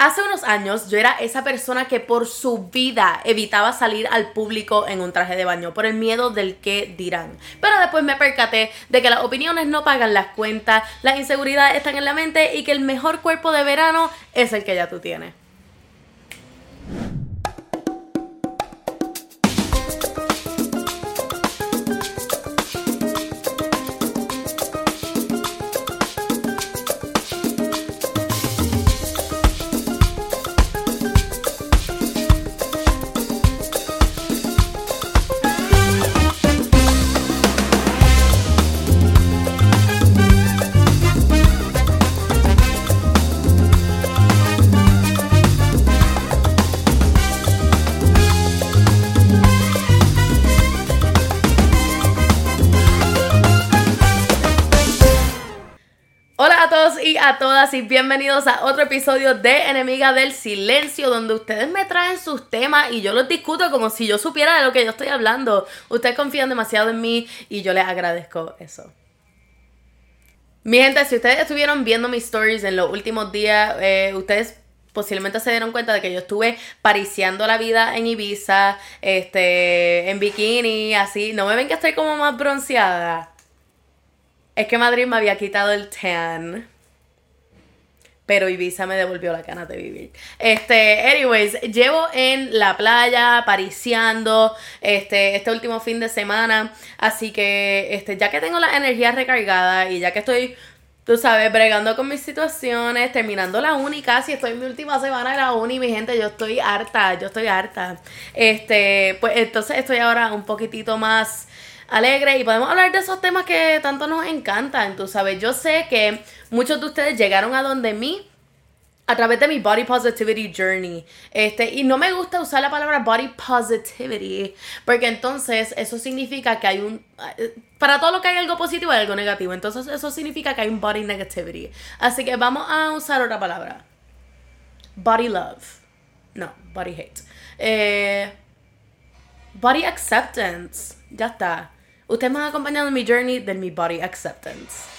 Hace unos años yo era esa persona que por su vida evitaba salir al público en un traje de baño por el miedo del que dirán. Pero después me percaté de que las opiniones no pagan las cuentas, las inseguridades están en la mente y que el mejor cuerpo de verano es el que ya tú tienes. Todas y bienvenidos a otro episodio de Enemiga del Silencio, donde ustedes me traen sus temas y yo los discuto como si yo supiera de lo que yo estoy hablando. Ustedes confían demasiado en mí y yo les agradezco eso. Mi gente, si ustedes estuvieron viendo mis stories en los últimos días, eh, ustedes posiblemente se dieron cuenta de que yo estuve pariciando la vida en Ibiza, este, en bikini, así. No me ven que estoy como más bronceada. Es que Madrid me había quitado el tan pero Ibiza me devolvió la ganas de vivir. Este, anyways, llevo en la playa, pariciando, este, este último fin de semana, así que, este, ya que tengo la energía recargada y ya que estoy tú sabes, bregando con mis situaciones, terminando la uni casi, estoy en mi última semana de la uni, mi gente, yo estoy harta, yo estoy harta. Este, pues entonces estoy ahora un poquitito más alegre y podemos hablar de esos temas que tanto nos encantan, tú sabes. Yo sé que muchos de ustedes llegaron a donde mí a través de mi body positivity journey. Este, y no me gusta usar la palabra body positivity, porque entonces eso significa que hay un para todo lo que hay algo positivo hay algo negativo. Entonces eso significa que hay un body negativity. Así que vamos a usar otra palabra. Body love. No, body hate. Eh, body acceptance. Ya está. Ustedes me han acompañado en mi journey de mi body acceptance.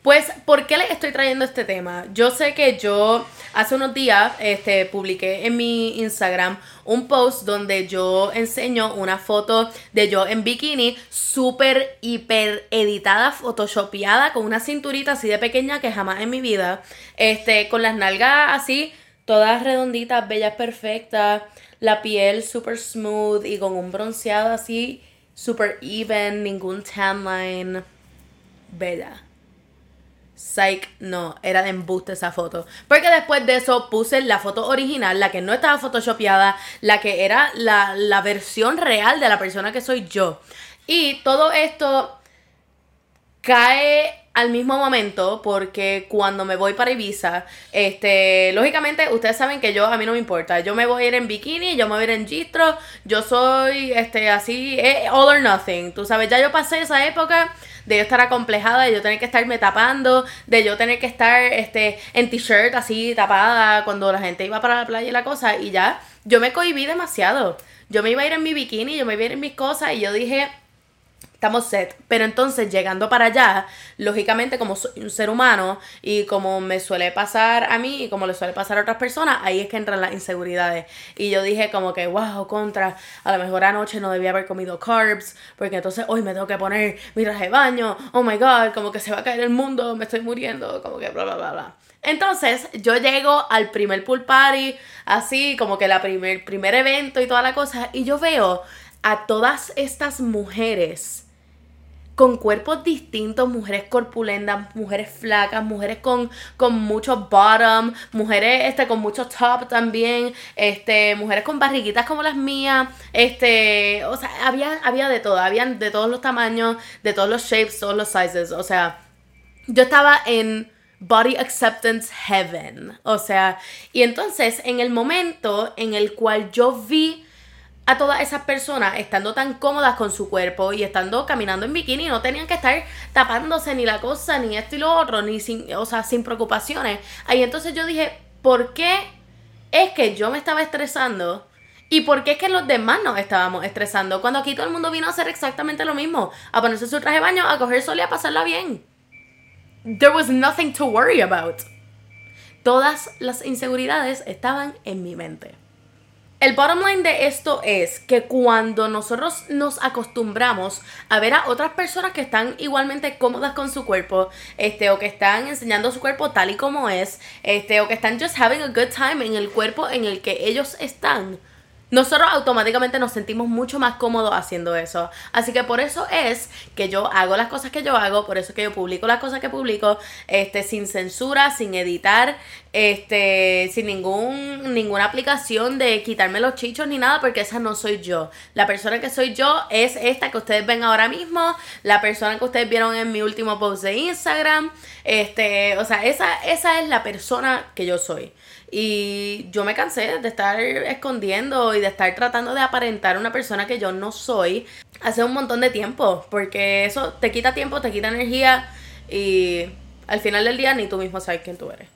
Pues, ¿por qué les estoy trayendo este tema? Yo sé que yo hace unos días este, publiqué en mi Instagram un post donde yo enseño una foto de yo en bikini, súper, hiper editada, photoshopeada, con una cinturita así de pequeña que jamás en mi vida, este, con las nalgas así, todas redonditas, bellas, perfectas, la piel súper smooth y con un bronceado así, súper even, ningún tan line, bella. Psych, no, era de embuste esa foto. Porque después de eso puse la foto original, la que no estaba photoshopeada, la que era la, la versión real de la persona que soy yo. Y todo esto cae al mismo momento porque cuando me voy para Ibiza, este, lógicamente ustedes saben que yo a mí no me importa, yo me voy a ir en bikini, yo me voy a ir en gistro, yo soy este así eh, all or nothing, tú sabes, ya yo pasé esa época de yo estar acomplejada, de yo tener que estarme tapando, de yo tener que estar este en t-shirt así tapada cuando la gente iba para la playa y la cosa y ya. Yo me cohibí demasiado. Yo me iba a ir en mi bikini, yo me iba a ir en mis cosas y yo dije, estamos set. Pero entonces, llegando para allá, lógicamente, como soy un ser humano y como me suele pasar a mí y como le suele pasar a otras personas, ahí es que entran las inseguridades. Y yo dije, como que, wow, contra, a lo mejor anoche no debía haber comido carbs, porque entonces hoy me tengo que poner mi traje de baño, oh my god, como que se va a caer el mundo, me estoy muriendo, como que bla, bla, bla, bla. Entonces, yo llego al primer pool party, así como que la primer, primer evento y toda la cosa, y yo veo a todas estas mujeres con cuerpos distintos, mujeres corpulentas, mujeres flacas, mujeres con, con mucho bottom, mujeres este, con mucho top también, este, mujeres con barriguitas como las mías, este, o sea, había, había de todo, habían de todos los tamaños, de todos los shapes, todos los sizes, o sea, yo estaba en body acceptance heaven, o sea, y entonces en el momento en el cual yo vi a todas esas personas estando tan cómodas con su cuerpo y estando caminando en bikini, no tenían que estar tapándose ni la cosa, ni esto y lo otro, ni sin, o sea, sin preocupaciones. Ahí entonces yo dije, ¿por qué es que yo me estaba estresando? ¿Y por qué es que los demás nos estábamos estresando? Cuando aquí todo el mundo vino a hacer exactamente lo mismo, a ponerse su traje de baño, a coger sol y a pasarla bien. There was nothing to worry about. todas las inseguridades estaban en mi mente. El bottom line de esto es que cuando nosotros nos acostumbramos a ver a otras personas que están igualmente cómodas con su cuerpo, este, o que están enseñando su cuerpo tal y como es, este, o que están just having a good time en el cuerpo en el que ellos están, nosotros automáticamente nos sentimos mucho más cómodos haciendo eso. Así que por eso es que yo hago las cosas que yo hago, por eso es que yo publico las cosas que publico, este, sin censura, sin editar, este, sin ningún, ninguna aplicación de quitarme los chichos ni nada, porque esa no soy yo. La persona que soy yo es esta que ustedes ven ahora mismo, la persona que ustedes vieron en mi último post de Instagram, este, o sea, esa, esa es la persona que yo soy. Y yo me cansé de estar escondiendo y de estar tratando de aparentar una persona que yo no soy hace un montón de tiempo, porque eso te quita tiempo, te quita energía y al final del día ni tú mismo sabes quién tú eres.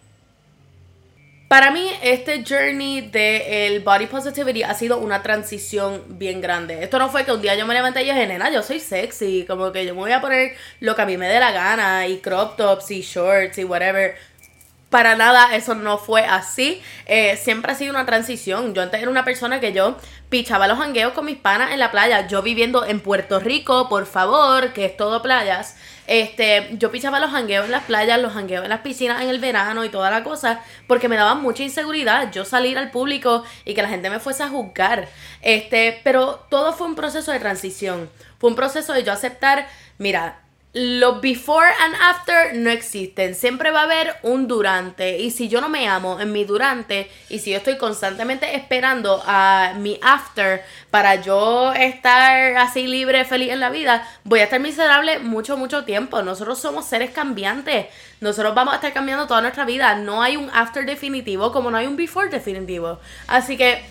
Para mí, este journey del body positivity ha sido una transición bien grande. Esto no fue que un día yo me levanté y dije, nena, yo soy sexy, como que yo me voy a poner lo que a mí me dé la gana, y crop tops, y shorts, y whatever para nada eso no fue así. Eh, siempre ha sido una transición. Yo antes era una persona que yo pichaba los jangueos con mis panas en la playa. Yo viviendo en Puerto Rico, por favor, que es todo playas. Este, yo pichaba los jangueos en las playas, los jangueos en las piscinas en el verano y toda la cosa, porque me daba mucha inseguridad yo salir al público y que la gente me fuese a juzgar. Este, pero todo fue un proceso de transición. Fue un proceso de yo aceptar, mira, los before and after no existen. Siempre va a haber un durante. Y si yo no me amo en mi durante, y si yo estoy constantemente esperando a mi after para yo estar así libre, feliz en la vida, voy a estar miserable mucho, mucho tiempo. Nosotros somos seres cambiantes. Nosotros vamos a estar cambiando toda nuestra vida. No hay un after definitivo como no hay un before definitivo. Así que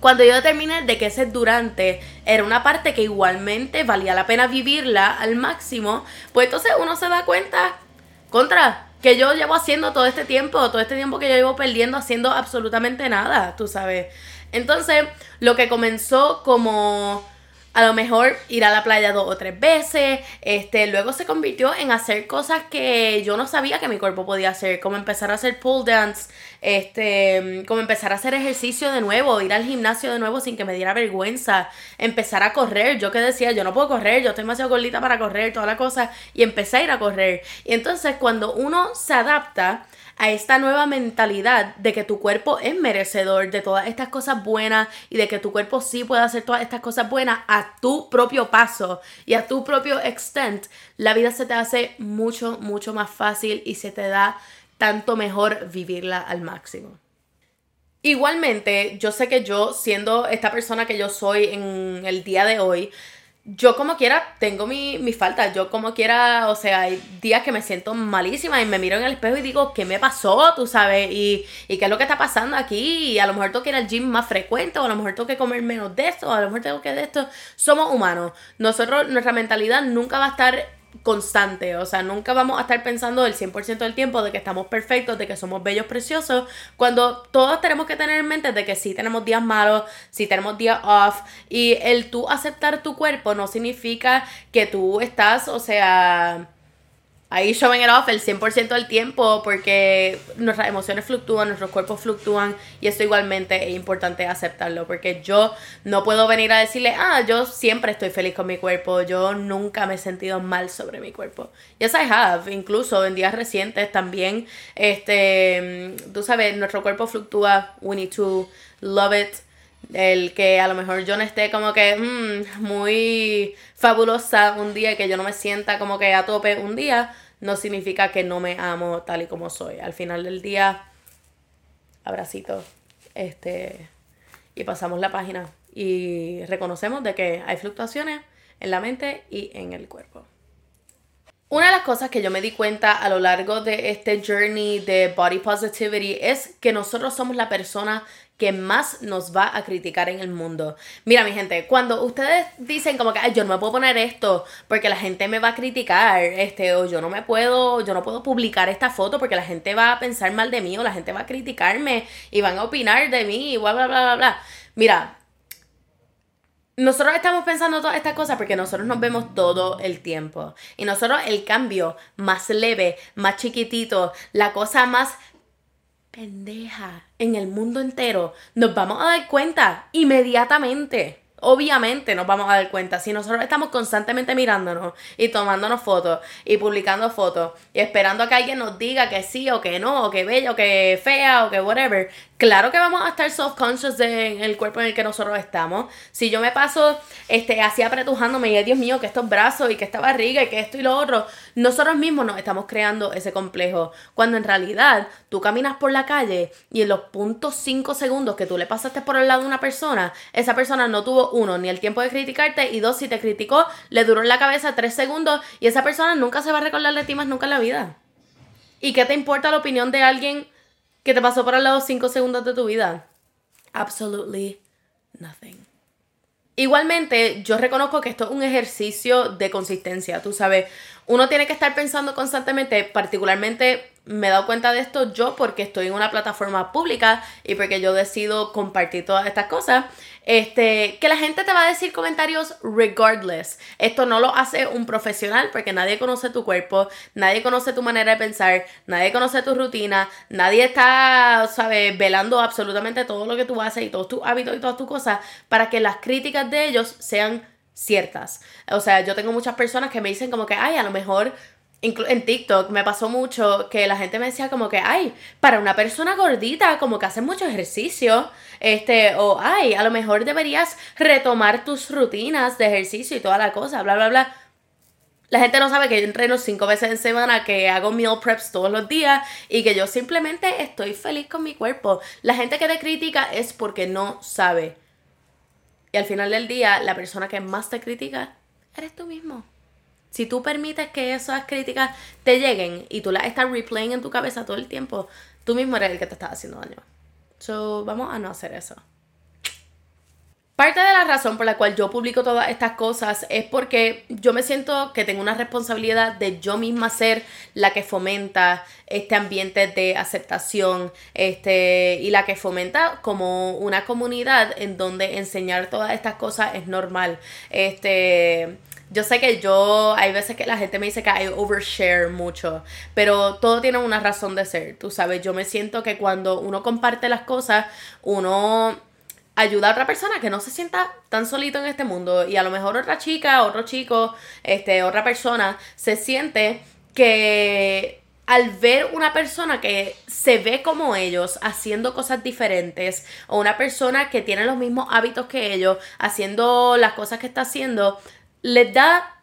cuando yo determiné de que ese durante era una parte que igualmente valía la pena vivirla al máximo, pues entonces uno se da cuenta, contra, que yo llevo haciendo todo este tiempo, todo este tiempo que yo llevo perdiendo haciendo absolutamente nada, tú sabes. Entonces, lo que comenzó como a lo mejor ir a la playa dos o tres veces, este, luego se convirtió en hacer cosas que yo no sabía que mi cuerpo podía hacer, como empezar a hacer pull dance, este, como empezar a hacer ejercicio de nuevo, ir al gimnasio de nuevo sin que me diera vergüenza, empezar a correr, yo que decía, yo no puedo correr, yo estoy demasiado gordita para correr, toda la cosa, y empecé a ir a correr. Y entonces cuando uno se adapta, a esta nueva mentalidad de que tu cuerpo es merecedor de todas estas cosas buenas y de que tu cuerpo sí puede hacer todas estas cosas buenas a tu propio paso y a tu propio extent, la vida se te hace mucho, mucho más fácil y se te da tanto mejor vivirla al máximo. Igualmente, yo sé que yo, siendo esta persona que yo soy en el día de hoy, yo como quiera tengo mi, mi falta, yo como quiera, o sea, hay días que me siento malísima y me miro en el espejo y digo, ¿qué me pasó? Tú sabes, y, y qué es lo que está pasando aquí, y a lo mejor tengo que ir al gym más frecuente, o a lo mejor tengo que comer menos de esto, o a lo mejor tengo que de esto. Somos humanos, nosotros, nuestra mentalidad nunca va a estar constante, o sea, nunca vamos a estar pensando el 100% del tiempo de que estamos perfectos, de que somos bellos, preciosos, cuando todos tenemos que tener en mente de que sí tenemos días malos, sí tenemos días off, y el tú aceptar tu cuerpo no significa que tú estás, o sea, ahí showing it off el 100% del tiempo porque nuestras emociones fluctúan, nuestros cuerpos fluctúan y esto igualmente es importante aceptarlo porque yo no puedo venir a decirle, ah, yo siempre estoy feliz con mi cuerpo, yo nunca me he sentido mal sobre mi cuerpo. Yes, I have, incluso en días recientes también, este, tú sabes, nuestro cuerpo fluctúa, we need to love it el que a lo mejor yo no esté como que mm, muy fabulosa un día y que yo no me sienta como que a tope un día, no significa que no me amo tal y como soy. Al final del día, abracito, este, y pasamos la página y reconocemos de que hay fluctuaciones en la mente y en el cuerpo. Una de las cosas que yo me di cuenta a lo largo de este journey de body positivity es que nosotros somos la persona que más nos va a criticar en el mundo. Mira, mi gente, cuando ustedes dicen como que yo no me puedo poner esto porque la gente me va a criticar, este, o yo no me puedo, yo no puedo publicar esta foto porque la gente va a pensar mal de mí o la gente va a criticarme y van a opinar de mí y bla bla bla bla bla. Mira, nosotros estamos pensando todas estas cosas porque nosotros nos vemos todo el tiempo. Y nosotros el cambio más leve, más chiquitito, la cosa más pendeja en el mundo entero, nos vamos a dar cuenta inmediatamente. Obviamente nos vamos a dar cuenta. Si nosotros estamos constantemente mirándonos y tomándonos fotos y publicando fotos y esperando a que alguien nos diga que sí o que no, o que bella o que fea o que whatever, Claro que vamos a estar self-conscious del cuerpo en el que nosotros estamos. Si yo me paso este, así apretujándome y Dios mío, que estos brazos y que esta barriga y que esto y lo otro, nosotros mismos nos estamos creando ese complejo. Cuando en realidad tú caminas por la calle y en los puntos 5 segundos que tú le pasaste por el lado de una persona, esa persona no tuvo uno, ni el tiempo de criticarte y dos, si te criticó, le duró en la cabeza 3 segundos y esa persona nunca se va a recordar de ti más nunca en la vida. ¿Y qué te importa la opinión de alguien? que te pasó por al lado 5 segundos de tu vida? Absolutely nothing. Igualmente, yo reconozco que esto es un ejercicio de consistencia, tú sabes, uno tiene que estar pensando constantemente, particularmente me he dado cuenta de esto yo porque estoy en una plataforma pública y porque yo decido compartir todas estas cosas, este, que la gente te va a decir comentarios regardless. Esto no lo hace un profesional porque nadie conoce tu cuerpo, nadie conoce tu manera de pensar, nadie conoce tu rutina, nadie está, sabes, velando absolutamente todo lo que tú haces y todos tus hábitos y todas tus cosas para que las críticas de ellos sean ciertas. O sea, yo tengo muchas personas que me dicen como que, ay, a lo mejor en TikTok me pasó mucho que la gente me decía como que, ay, para una persona gordita, como que hace mucho ejercicio, este, o ay, a lo mejor deberías retomar tus rutinas de ejercicio y toda la cosa, bla, bla, bla. La gente no sabe que yo entreno cinco veces en semana, que hago meal preps todos los días y que yo simplemente estoy feliz con mi cuerpo. La gente que te critica es porque no sabe. Y al final del día, la persona que más te critica eres tú mismo. Si tú permites que esas críticas te lleguen y tú las estás replaying en tu cabeza todo el tiempo, tú mismo eres el que te está haciendo daño. So, vamos a no hacer eso. Parte de la razón por la cual yo publico todas estas cosas es porque yo me siento que tengo una responsabilidad de yo misma ser la que fomenta este ambiente de aceptación este, y la que fomenta como una comunidad en donde enseñar todas estas cosas es normal. Este, yo sé que yo, hay veces que la gente me dice que hay overshare mucho, pero todo tiene una razón de ser, tú sabes, yo me siento que cuando uno comparte las cosas, uno ayuda a otra persona que no se sienta tan solito en este mundo. Y a lo mejor otra chica, otro chico, este, otra persona se siente que al ver una persona que se ve como ellos haciendo cosas diferentes o una persona que tiene los mismos hábitos que ellos haciendo las cosas que está haciendo, les da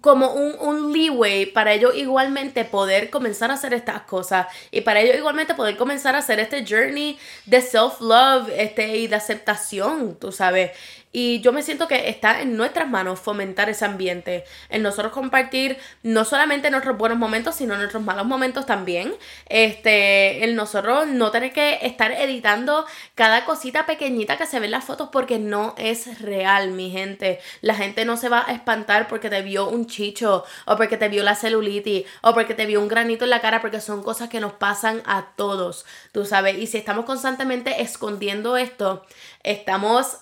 como un, un, leeway para ellos igualmente poder comenzar a hacer estas cosas y para ellos igualmente poder comenzar a hacer este journey de self-love este, y de aceptación, tú sabes. Y yo me siento que está en nuestras manos fomentar ese ambiente, en nosotros compartir no solamente nuestros buenos momentos, sino nuestros malos momentos también. Este, el nosotros no tener que estar editando cada cosita pequeñita que se ve en las fotos porque no es real, mi gente. La gente no se va a espantar porque te vio un chicho o porque te vio la celulitis o porque te vio un granito en la cara porque son cosas que nos pasan a todos, tú sabes. Y si estamos constantemente escondiendo esto, estamos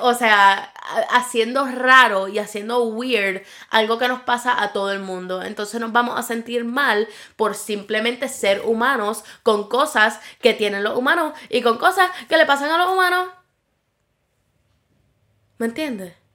o sea, haciendo raro y haciendo weird algo que nos pasa a todo el mundo. Entonces nos vamos a sentir mal por simplemente ser humanos con cosas que tienen los humanos y con cosas que le pasan a los humanos. ¿Me entiendes?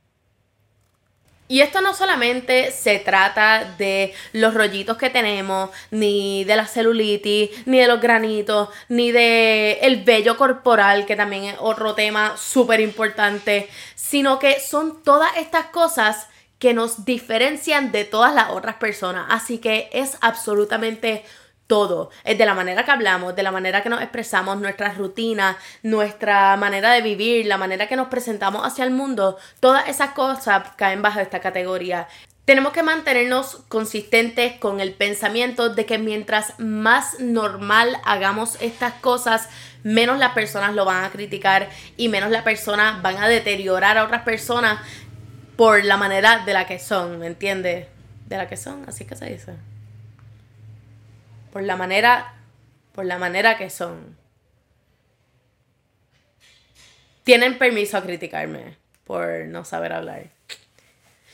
Y esto no solamente se trata de los rollitos que tenemos, ni de la celulitis, ni de los granitos, ni de el vello corporal, que también es otro tema súper importante, sino que son todas estas cosas que nos diferencian de todas las otras personas. Así que es absolutamente todo. Es de la manera que hablamos, de la manera que nos expresamos, nuestra rutina, nuestra manera de vivir, la manera que nos presentamos hacia el mundo. Todas esas cosas caen bajo esta categoría. Tenemos que mantenernos consistentes con el pensamiento de que mientras más normal hagamos estas cosas, menos las personas lo van a criticar y menos las personas van a deteriorar a otras personas por la manera de la que son, ¿me entiendes? De la que son, así que se dice por la manera, por la manera que son. Tienen permiso a criticarme por no saber hablar.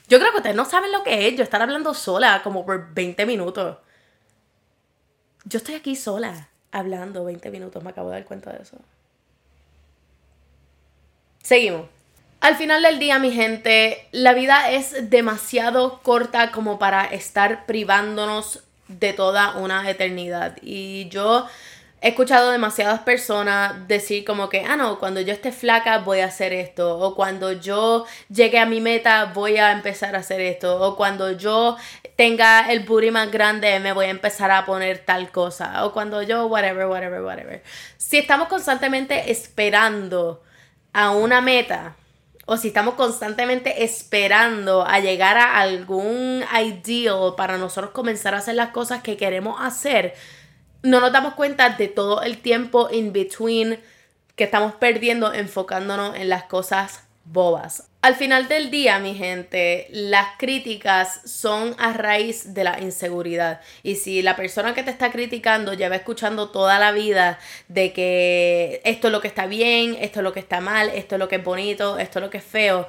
Yo creo que ustedes no saben lo que es yo estar hablando sola como por 20 minutos. Yo estoy aquí sola, hablando 20 minutos, me acabo de dar cuenta de eso. Seguimos. Al final del día, mi gente, la vida es demasiado corta como para estar privándonos de toda una eternidad. Y yo he escuchado demasiadas personas decir como que, ah, no, cuando yo esté flaca voy a hacer esto, o cuando yo llegue a mi meta voy a empezar a hacer esto, o cuando yo tenga el booty más grande me voy a empezar a poner tal cosa, o cuando yo, whatever, whatever, whatever. Si estamos constantemente esperando a una meta, o si estamos constantemente esperando a llegar a algún ideal para nosotros comenzar a hacer las cosas que queremos hacer, no nos damos cuenta de todo el tiempo in between que estamos perdiendo enfocándonos en las cosas bobas. Al final del día, mi gente, las críticas son a raíz de la inseguridad. Y si la persona que te está criticando lleva escuchando toda la vida de que esto es lo que está bien, esto es lo que está mal, esto es lo que es bonito, esto es lo que es feo,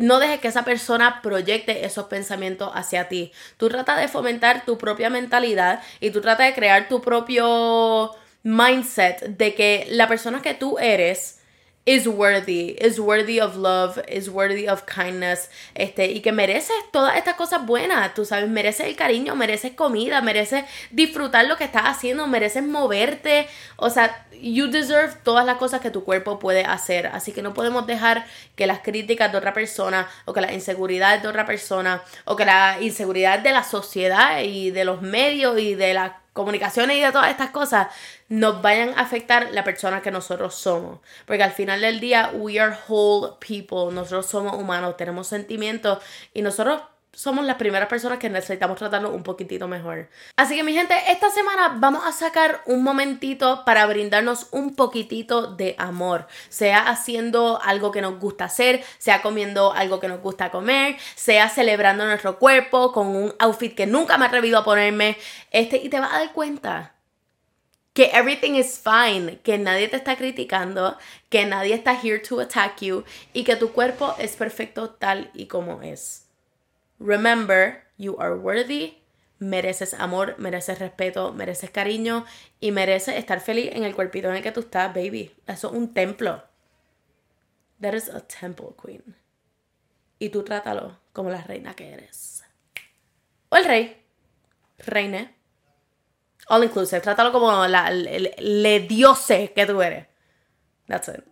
no dejes que esa persona proyecte esos pensamientos hacia ti. Tú trata de fomentar tu propia mentalidad y tú trata de crear tu propio mindset de que la persona que tú eres is worthy, is worthy of love, is worthy of kindness, este, y que mereces todas estas cosas buenas, tú sabes, mereces el cariño, mereces comida, mereces disfrutar lo que estás haciendo, mereces moverte, o sea, you deserve todas las cosas que tu cuerpo puede hacer, así que no podemos dejar que las críticas de otra persona, o que la inseguridad de otra persona, o que la inseguridad de la sociedad y de los medios y de la comunicaciones y de todas estas cosas nos vayan a afectar la persona que nosotros somos. Porque al final del día, we are whole people. Nosotros somos humanos, tenemos sentimientos y nosotros somos las primeras personas que necesitamos tratarlo un poquitito mejor. Así que mi gente, esta semana vamos a sacar un momentito para brindarnos un poquitito de amor. Sea haciendo algo que nos gusta hacer, sea comiendo algo que nos gusta comer, sea celebrando nuestro cuerpo con un outfit que nunca me he atrevido a ponerme. Este, y te vas a dar cuenta que everything is fine, que nadie te está criticando, que nadie está here to attack you y que tu cuerpo es perfecto tal y como es. Remember, you are worthy, mereces amor, mereces respeto, mereces cariño y mereces estar feliz en el cuerpito en el que tú estás, baby. Eso es un templo. That is a temple, queen. Y tú trátalo como la reina que eres. O el rey. Reine. All inclusive. Trátalo como la, le diose que tú eres. That's it.